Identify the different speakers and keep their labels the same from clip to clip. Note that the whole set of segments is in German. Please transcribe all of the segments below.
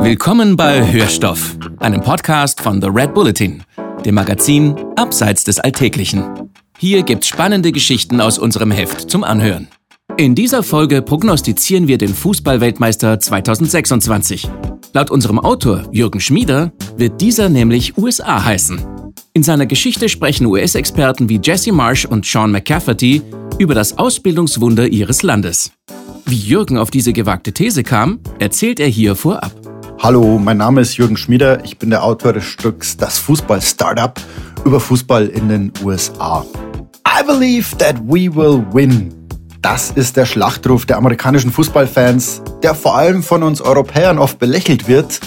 Speaker 1: Willkommen bei Hörstoff, einem Podcast von The Red Bulletin, dem Magazin Abseits des Alltäglichen. Hier gibt's spannende Geschichten aus unserem Heft zum Anhören. In dieser Folge prognostizieren wir den Fußballweltmeister 2026. Laut unserem Autor Jürgen Schmieder wird dieser nämlich USA heißen. In seiner Geschichte sprechen US-Experten wie Jesse Marsh und Sean McCafferty über das Ausbildungswunder ihres Landes. Wie Jürgen auf diese gewagte These kam, erzählt er hier vorab.
Speaker 2: Hallo, mein Name ist Jürgen Schmieder. Ich bin der Autor des Stücks Das Fußball-Startup über Fußball in den USA. I believe that we will win. Das ist der Schlachtruf der amerikanischen Fußballfans, der vor allem von uns Europäern oft belächelt wird,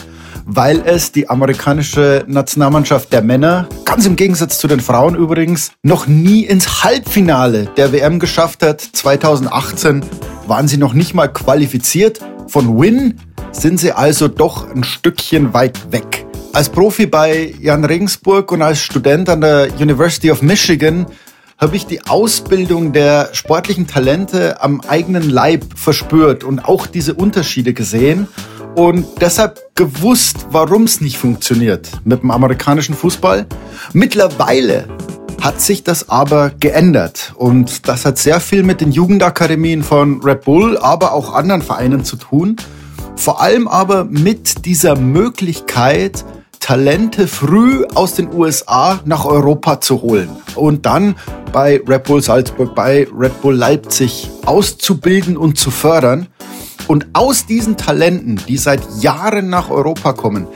Speaker 2: weil es die amerikanische Nationalmannschaft der Männer, ganz im Gegensatz zu den Frauen übrigens, noch nie ins Halbfinale der WM geschafft hat. 2018 waren sie noch nicht mal qualifiziert. Von Win sind sie also doch ein Stückchen weit weg. Als Profi bei Jan Regensburg und als Student an der University of Michigan habe ich die Ausbildung der sportlichen Talente am eigenen Leib verspürt und auch diese Unterschiede gesehen und deshalb gewusst, warum es nicht funktioniert mit dem amerikanischen Fußball. Mittlerweile hat sich das aber geändert. Und das hat sehr viel mit den Jugendakademien von Red Bull, aber auch anderen Vereinen zu tun. Vor allem aber mit dieser Möglichkeit, Talente früh aus den USA nach Europa zu holen und dann bei Red Bull Salzburg, bei Red Bull Leipzig auszubilden und zu fördern. Und aus diesen Talenten, die seit Jahren nach Europa kommen,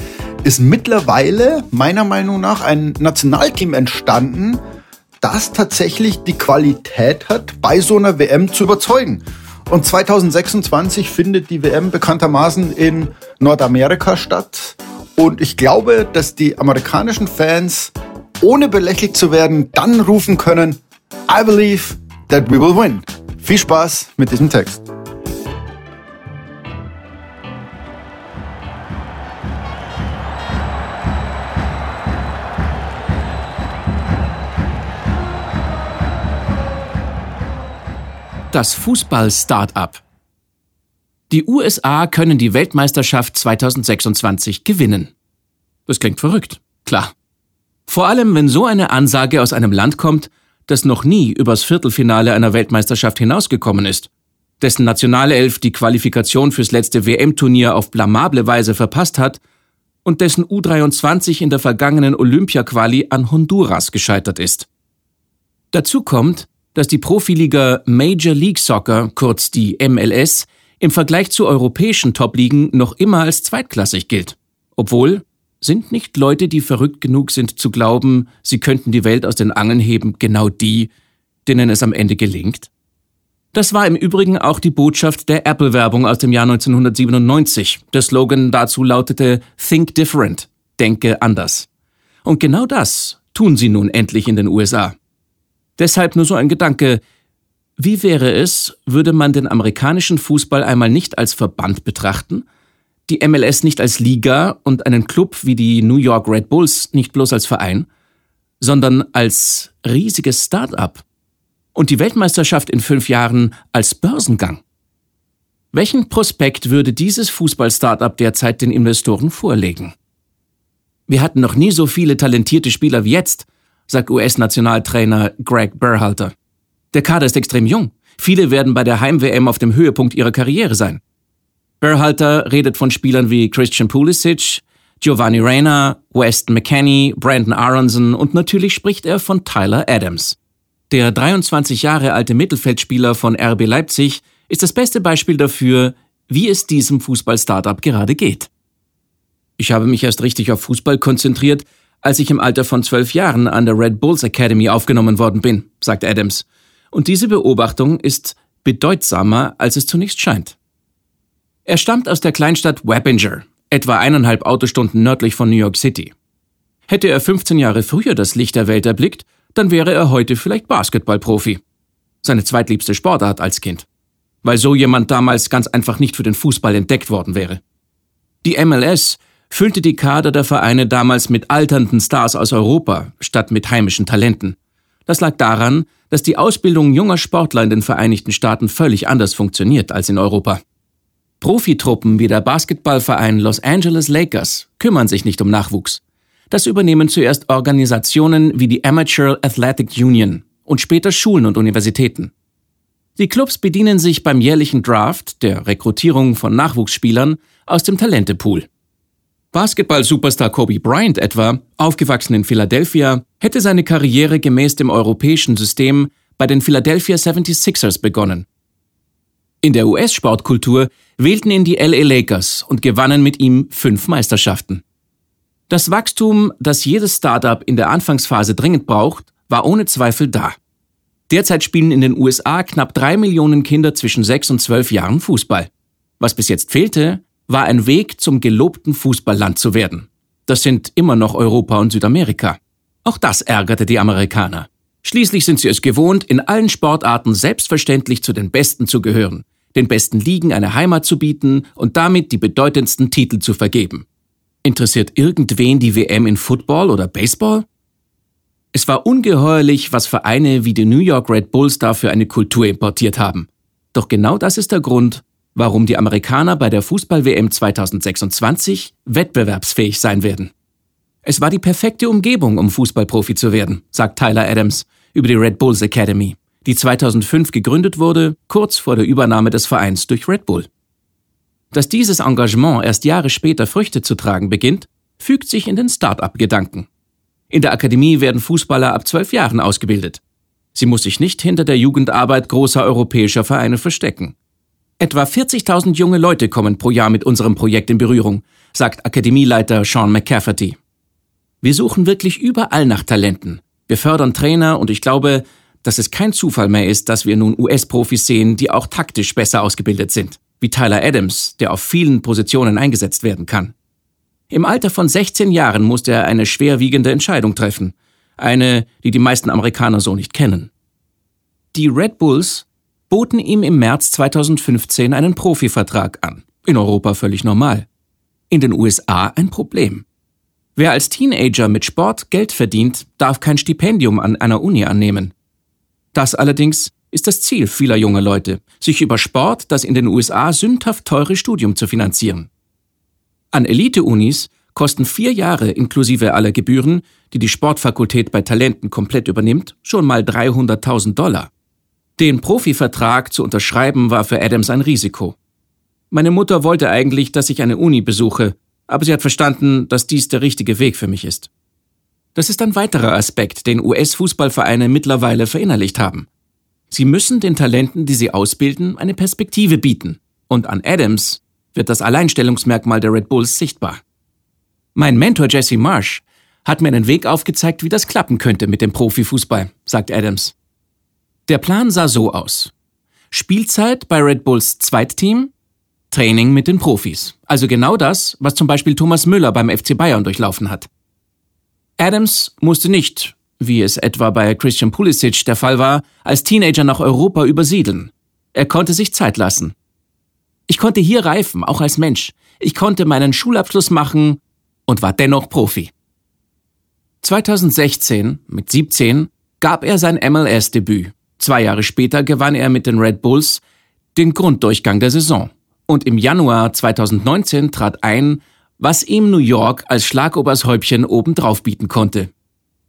Speaker 2: ist mittlerweile meiner Meinung nach ein Nationalteam entstanden, das tatsächlich die Qualität hat, bei so einer WM zu überzeugen. Und 2026 findet die WM bekanntermaßen in Nordamerika statt. Und ich glaube, dass die amerikanischen Fans, ohne belächelt zu werden, dann rufen können, I believe that we will win. Viel Spaß mit diesem Text.
Speaker 1: Das Fußball-Startup. Die USA können die Weltmeisterschaft 2026 gewinnen. Das klingt verrückt, klar. Vor allem, wenn so eine Ansage aus einem Land kommt, das noch nie übers Viertelfinale einer Weltmeisterschaft hinausgekommen ist, dessen Nationalelf die Qualifikation fürs letzte WM-Turnier auf blamable Weise verpasst hat und dessen U23 in der vergangenen Olympia-Quali an Honduras gescheitert ist. Dazu kommt, dass die Profiliga Major League Soccer, kurz die MLS, im Vergleich zu europäischen Top-Ligen noch immer als zweitklassig gilt. Obwohl, sind nicht Leute, die verrückt genug sind zu glauben, sie könnten die Welt aus den Angeln heben, genau die, denen es am Ende gelingt? Das war im Übrigen auch die Botschaft der Apple-Werbung aus dem Jahr 1997. Der Slogan dazu lautete Think Different, denke anders. Und genau das tun sie nun endlich in den USA. Deshalb nur so ein Gedanke. Wie wäre es, würde man den amerikanischen Fußball einmal nicht als Verband betrachten, die MLS nicht als Liga und einen Club wie die New York Red Bulls nicht bloß als Verein, sondern als riesiges Start-up und die Weltmeisterschaft in fünf Jahren als Börsengang? Welchen Prospekt würde dieses Fußball-Startup derzeit den Investoren vorlegen? Wir hatten noch nie so viele talentierte Spieler wie jetzt, sagt US-Nationaltrainer Greg Berhalter. Der Kader ist extrem jung. Viele werden bei der Heim-WM auf dem Höhepunkt ihrer Karriere sein. Berhalter redet von Spielern wie Christian Pulisic, Giovanni Reina, Weston McKenney, Brandon Aronson und natürlich spricht er von Tyler Adams. Der 23 Jahre alte Mittelfeldspieler von RB Leipzig ist das beste Beispiel dafür, wie es diesem Fußball-Startup gerade geht. Ich habe mich erst richtig auf Fußball konzentriert, als ich im Alter von zwölf Jahren an der Red Bulls Academy aufgenommen worden bin, sagt Adams. Und diese Beobachtung ist bedeutsamer, als es zunächst scheint. Er stammt aus der Kleinstadt Wappinger, etwa eineinhalb Autostunden nördlich von New York City. Hätte er 15 Jahre früher das Licht der Welt erblickt, dann wäre er heute vielleicht Basketballprofi. Seine zweitliebste Sportart als Kind. Weil so jemand damals ganz einfach nicht für den Fußball entdeckt worden wäre. Die MLS füllte die Kader der Vereine damals mit alternden Stars aus Europa statt mit heimischen Talenten. Das lag daran, dass die Ausbildung junger Sportler in den Vereinigten Staaten völlig anders funktioniert als in Europa. Profitruppen wie der Basketballverein Los Angeles Lakers kümmern sich nicht um Nachwuchs. Das übernehmen zuerst Organisationen wie die Amateur Athletic Union und später Schulen und Universitäten. Die Clubs bedienen sich beim jährlichen Draft, der Rekrutierung von Nachwuchsspielern, aus dem Talentepool. Basketball-Superstar Kobe Bryant etwa, aufgewachsen in Philadelphia, hätte seine Karriere gemäß dem europäischen System bei den Philadelphia 76ers begonnen. In der US-Sportkultur wählten ihn die LA Lakers und gewannen mit ihm fünf Meisterschaften. Das Wachstum, das jedes Startup in der Anfangsphase dringend braucht, war ohne Zweifel da. Derzeit spielen in den USA knapp drei Millionen Kinder zwischen sechs und zwölf Jahren Fußball. Was bis jetzt fehlte, war ein Weg zum gelobten Fußballland zu werden. Das sind immer noch Europa und Südamerika. Auch das ärgerte die Amerikaner. Schließlich sind sie es gewohnt, in allen Sportarten selbstverständlich zu den Besten zu gehören, den besten Ligen eine Heimat zu bieten und damit die bedeutendsten Titel zu vergeben. Interessiert irgendwen die WM in Football oder Baseball? Es war ungeheuerlich, was Vereine wie die New York Red Bulls dafür eine Kultur importiert haben. Doch genau das ist der Grund, warum die Amerikaner bei der Fußball-WM 2026 wettbewerbsfähig sein werden. Es war die perfekte Umgebung, um Fußballprofi zu werden, sagt Tyler Adams über die Red Bulls Academy, die 2005 gegründet wurde, kurz vor der Übernahme des Vereins durch Red Bull. Dass dieses Engagement erst Jahre später Früchte zu tragen beginnt, fügt sich in den Start-up-Gedanken. In der Akademie werden Fußballer ab zwölf Jahren ausgebildet. Sie muss sich nicht hinter der Jugendarbeit großer europäischer Vereine verstecken. Etwa 40.000 junge Leute kommen pro Jahr mit unserem Projekt in Berührung, sagt Akademieleiter Sean McCafferty. Wir suchen wirklich überall nach Talenten. Wir fördern Trainer und ich glaube, dass es kein Zufall mehr ist, dass wir nun US-Profis sehen, die auch taktisch besser ausgebildet sind, wie Tyler Adams, der auf vielen Positionen eingesetzt werden kann. Im Alter von 16 Jahren musste er eine schwerwiegende Entscheidung treffen, eine, die die meisten Amerikaner so nicht kennen. Die Red Bulls boten ihm im März 2015 einen Profivertrag an. In Europa völlig normal. In den USA ein Problem. Wer als Teenager mit Sport Geld verdient, darf kein Stipendium an einer Uni annehmen. Das allerdings ist das Ziel vieler junger Leute, sich über Sport das in den USA sündhaft teure Studium zu finanzieren. An Elite-Unis kosten vier Jahre inklusive aller Gebühren, die die Sportfakultät bei Talenten komplett übernimmt, schon mal 300.000 Dollar. Den Profivertrag zu unterschreiben war für Adams ein Risiko. Meine Mutter wollte eigentlich, dass ich eine Uni besuche, aber sie hat verstanden, dass dies der richtige Weg für mich ist. Das ist ein weiterer Aspekt, den US-Fußballvereine mittlerweile verinnerlicht haben. Sie müssen den Talenten, die sie ausbilden, eine Perspektive bieten. Und an Adams wird das Alleinstellungsmerkmal der Red Bulls sichtbar. Mein Mentor Jesse Marsh hat mir einen Weg aufgezeigt, wie das klappen könnte mit dem Profifußball, sagt Adams. Der Plan sah so aus. Spielzeit bei Red Bulls Zweitteam, Training mit den Profis. Also genau das, was zum Beispiel Thomas Müller beim FC Bayern durchlaufen hat. Adams musste nicht, wie es etwa bei Christian Pulisic der Fall war, als Teenager nach Europa übersiedeln. Er konnte sich Zeit lassen. Ich konnte hier reifen, auch als Mensch. Ich konnte meinen Schulabschluss machen und war dennoch Profi. 2016, mit 17, gab er sein MLS-Debüt Zwei Jahre später gewann er mit den Red Bulls den Grunddurchgang der Saison. Und im Januar 2019 trat ein, was ihm New York als Schlagobershäubchen obendrauf bieten konnte.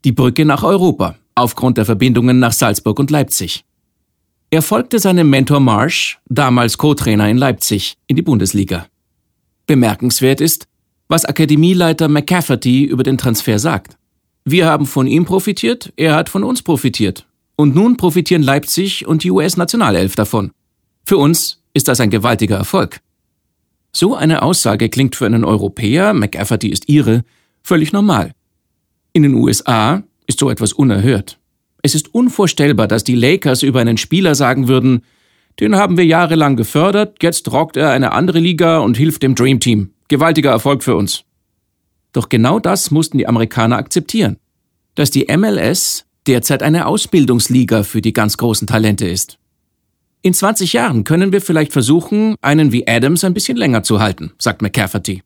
Speaker 1: Die Brücke nach Europa, aufgrund der Verbindungen nach Salzburg und Leipzig. Er folgte seinem Mentor Marsh, damals Co-Trainer in Leipzig, in die Bundesliga. Bemerkenswert ist, was Akademieleiter McCafferty über den Transfer sagt. Wir haben von ihm profitiert, er hat von uns profitiert. Und nun profitieren Leipzig und die US-Nationalelf davon. Für uns ist das ein gewaltiger Erfolg. So eine Aussage klingt für einen Europäer, McAfferty ist ihre, völlig normal. In den USA ist so etwas unerhört. Es ist unvorstellbar, dass die Lakers über einen Spieler sagen würden, den haben wir jahrelang gefördert, jetzt rockt er eine andere Liga und hilft dem Dream Team. Gewaltiger Erfolg für uns. Doch genau das mussten die Amerikaner akzeptieren. Dass die MLS derzeit eine Ausbildungsliga für die ganz großen Talente ist. In 20 Jahren können wir vielleicht versuchen, einen wie Adams ein bisschen länger zu halten, sagt McCafferty.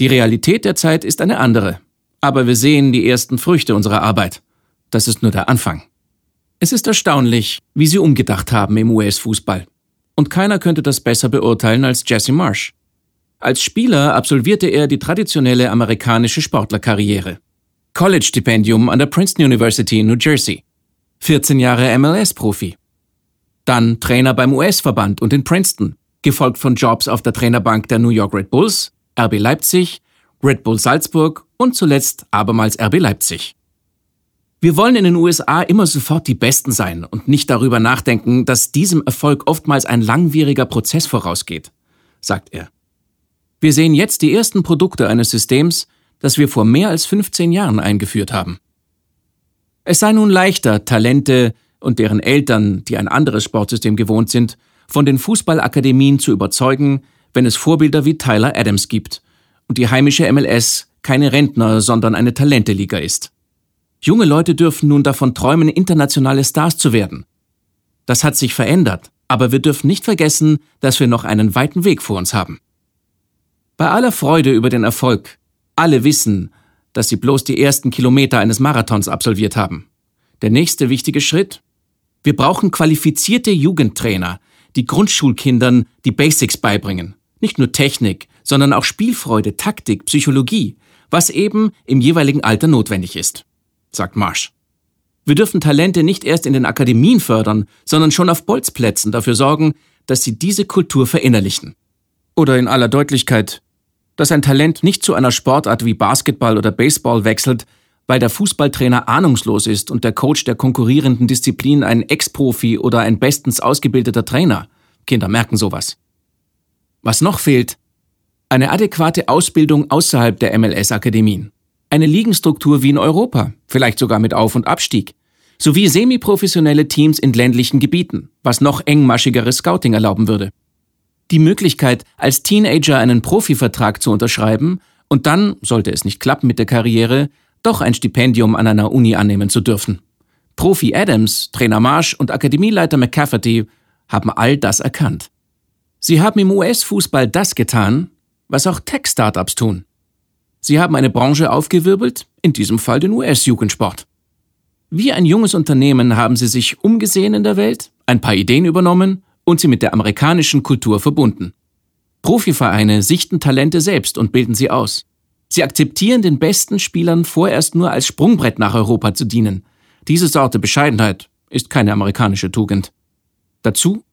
Speaker 1: Die Realität der Zeit ist eine andere, aber wir sehen die ersten Früchte unserer Arbeit. Das ist nur der Anfang. Es ist erstaunlich, wie sie umgedacht haben im US-Fußball. Und keiner könnte das besser beurteilen als Jesse Marsh. Als Spieler absolvierte er die traditionelle amerikanische Sportlerkarriere. College-Stipendium an der Princeton University in New Jersey. 14 Jahre MLS-Profi. Dann Trainer beim US-Verband und in Princeton, gefolgt von Jobs auf der Trainerbank der New York Red Bulls, RB Leipzig, Red Bull Salzburg und zuletzt abermals RB Leipzig. Wir wollen in den USA immer sofort die Besten sein und nicht darüber nachdenken, dass diesem Erfolg oftmals ein langwieriger Prozess vorausgeht, sagt er. Wir sehen jetzt die ersten Produkte eines Systems, das wir vor mehr als 15 Jahren eingeführt haben. Es sei nun leichter, Talente und deren Eltern, die ein anderes Sportsystem gewohnt sind, von den Fußballakademien zu überzeugen, wenn es Vorbilder wie Tyler Adams gibt und die heimische MLS keine Rentner, sondern eine Talenteliga ist. Junge Leute dürfen nun davon träumen, internationale Stars zu werden. Das hat sich verändert, aber wir dürfen nicht vergessen, dass wir noch einen weiten Weg vor uns haben. Bei aller Freude über den Erfolg, alle wissen, dass sie bloß die ersten Kilometer eines Marathons absolviert haben. Der nächste wichtige Schritt? Wir brauchen qualifizierte Jugendtrainer, die Grundschulkindern die Basics beibringen. Nicht nur Technik, sondern auch Spielfreude, Taktik, Psychologie, was eben im jeweiligen Alter notwendig ist sagt Marsh. Wir dürfen Talente nicht erst in den Akademien fördern, sondern schon auf Bolzplätzen dafür sorgen, dass sie diese Kultur verinnerlichen. Oder in aller Deutlichkeit, dass ein Talent nicht zu einer Sportart wie Basketball oder Baseball wechselt, weil der Fußballtrainer ahnungslos ist und der Coach der konkurrierenden Disziplin ein Ex-Profi oder ein bestens ausgebildeter Trainer. Kinder merken sowas. Was noch fehlt? Eine adäquate Ausbildung außerhalb der MLS-Akademien eine Ligenstruktur wie in Europa, vielleicht sogar mit Auf- und Abstieg, sowie semiprofessionelle Teams in ländlichen Gebieten, was noch engmaschigeres Scouting erlauben würde. Die Möglichkeit, als Teenager einen Profivertrag zu unterschreiben und dann, sollte es nicht klappen mit der Karriere, doch ein Stipendium an einer Uni annehmen zu dürfen. Profi Adams, Trainer Marsh und Akademieleiter McCafferty haben all das erkannt. Sie haben im US-Fußball das getan, was auch Tech-Startups tun. Sie haben eine Branche aufgewirbelt, in diesem Fall den US-Jugendsport. Wie ein junges Unternehmen haben sie sich umgesehen in der Welt, ein paar Ideen übernommen und sie mit der amerikanischen Kultur verbunden. Profivereine sichten Talente selbst und bilden sie aus. Sie akzeptieren den besten Spielern vorerst nur als Sprungbrett nach Europa zu dienen. Diese Sorte Bescheidenheit ist keine amerikanische Tugend. Dazu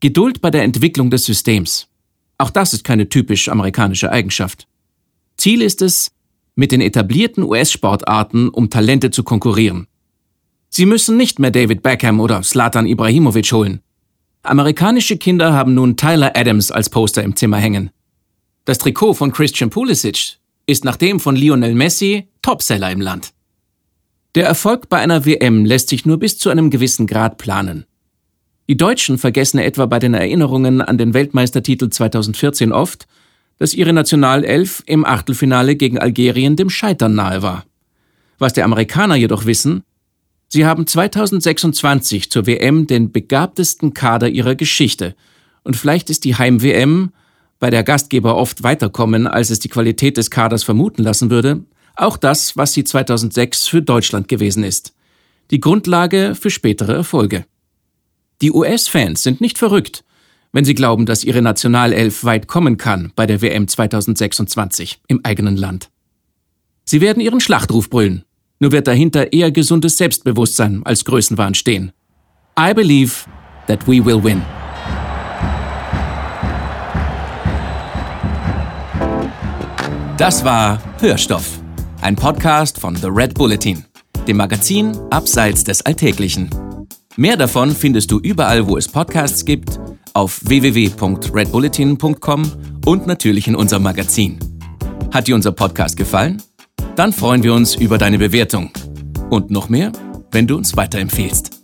Speaker 1: Geduld bei der Entwicklung des Systems. Auch das ist keine typisch amerikanische Eigenschaft. Ziel ist es, mit den etablierten US-Sportarten um Talente zu konkurrieren. Sie müssen nicht mehr David Beckham oder Slatan Ibrahimovic holen. Amerikanische Kinder haben nun Tyler Adams als Poster im Zimmer hängen. Das Trikot von Christian Pulisic ist nach dem von Lionel Messi Topseller im Land. Der Erfolg bei einer WM lässt sich nur bis zu einem gewissen Grad planen. Die Deutschen vergessen etwa bei den Erinnerungen an den Weltmeistertitel 2014 oft, dass ihre Nationalelf im Achtelfinale gegen Algerien dem Scheitern nahe war. Was die Amerikaner jedoch wissen, sie haben 2026 zur WM den begabtesten Kader ihrer Geschichte und vielleicht ist die Heim-WM, bei der Gastgeber oft weiterkommen, als es die Qualität des Kaders vermuten lassen würde, auch das, was sie 2006 für Deutschland gewesen ist. Die Grundlage für spätere Erfolge. Die US-Fans sind nicht verrückt wenn sie glauben, dass ihre Nationalelf weit kommen kann bei der WM 2026 im eigenen Land. Sie werden ihren Schlachtruf brüllen, nur wird dahinter eher gesundes Selbstbewusstsein als Größenwahn stehen. I believe that we will win. Das war Hörstoff, ein Podcast von The Red Bulletin, dem Magazin Abseits des Alltäglichen. Mehr davon findest du überall, wo es Podcasts gibt auf www.redbulletin.com und natürlich in unserem Magazin. Hat dir unser Podcast gefallen? Dann freuen wir uns über deine Bewertung. Und noch mehr, wenn du uns weiterempfehlst.